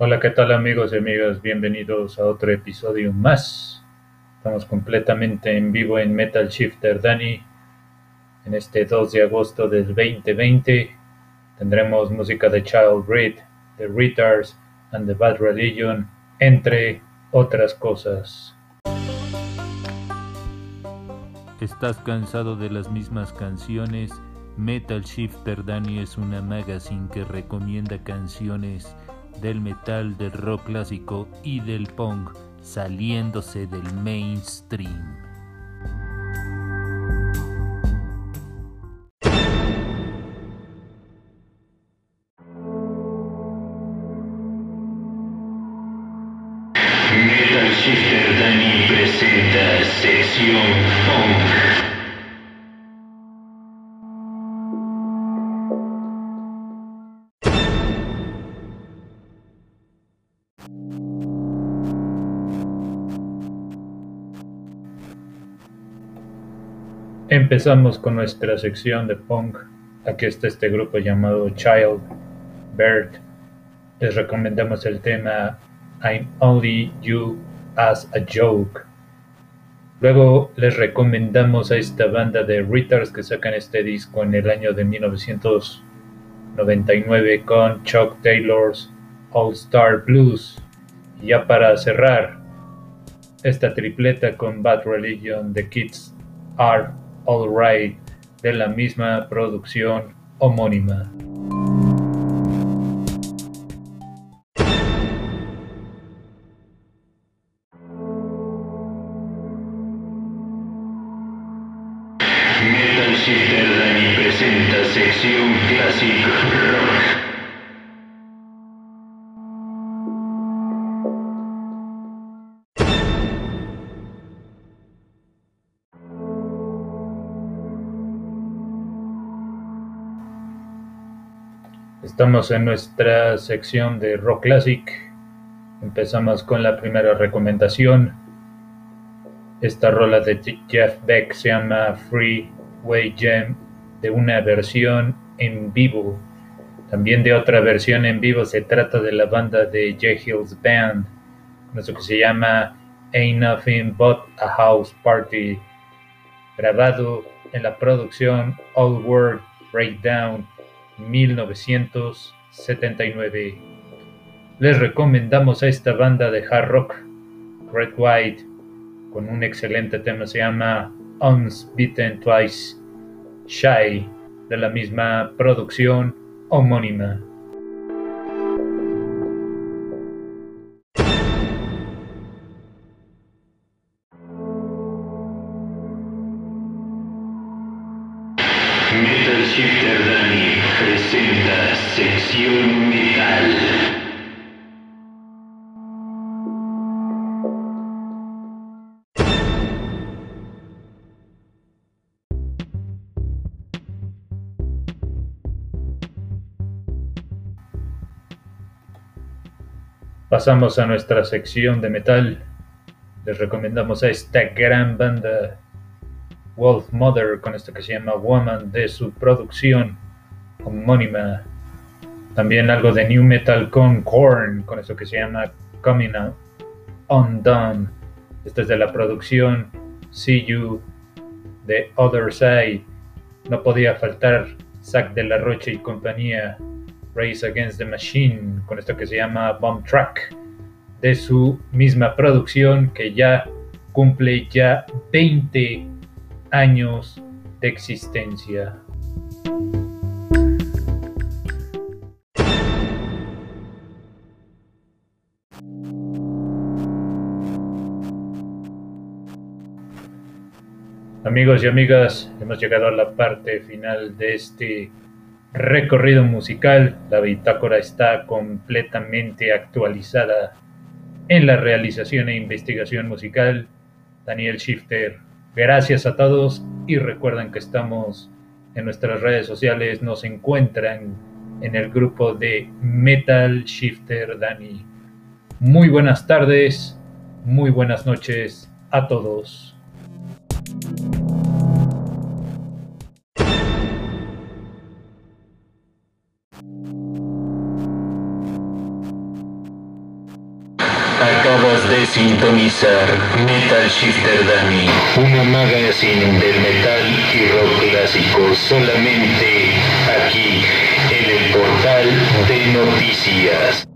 Hola, ¿qué tal amigos y amigas? Bienvenidos a otro episodio más. Estamos completamente en vivo en Metal Shifter Dani. En este 2 de agosto del 2020 tendremos música de Child Breed, The Retards and the Bad Religion, entre otras cosas. ¿Estás cansado de las mismas canciones? Metal Shifter Dani es una magazine que recomienda canciones del metal, del rock clásico y del punk saliéndose del mainstream. Metal Shifter Dani presenta sección Funk. Empezamos con nuestra sección de punk. Aquí está este grupo llamado Child Bird. Les recomendamos el tema I'm Only You as a Joke. Luego les recomendamos a esta banda de Retards que sacan este disco en el año de 1999 con Chuck Taylor's All Star Blues. Y ya para cerrar, esta tripleta con Bad Religion, The Kids Are Alright de la misma producción homónima. Metal Shifter Dani presenta sección Classic Rock. Estamos en nuestra sección de Rock Classic. Empezamos con la primera recomendación. Esta rola de Jeff Beck se llama Freeway Jam, de una versión en vivo. También de otra versión en vivo se trata de la banda de J. Hills Band, con eso que se llama Ain't Nothing But a House Party, grabado en la producción All World Breakdown 1979. Les recomendamos a esta banda de hard rock, Red White, con un excelente tema, se llama Unsbeaten Twice, Shy, de la misma producción homónima. Metal. Pasamos a nuestra sección de metal. Les recomendamos a esta gran banda Wolf Mother con esto que se llama Woman de su producción homónima. También algo de new metal con Korn con esto que se llama Coming Undone. Esta es de la producción See You The Other Side. No podía faltar Zack de la Rocha y compañía Race Against the Machine con esto que se llama Bomb Track de su misma producción que ya cumple ya 20 años de existencia. Amigos y amigas, hemos llegado a la parte final de este recorrido musical. La bitácora está completamente actualizada en la realización e investigación musical. Daniel Shifter Gracias a todos y recuerden que estamos en nuestras redes sociales, nos encuentran en el grupo de Metal Shifter Dani. Muy buenas tardes, muy buenas noches a todos. Acabas de sintonizar Metal Shifter Dani, una magazine del metal y rock clásico solamente aquí en el portal de noticias.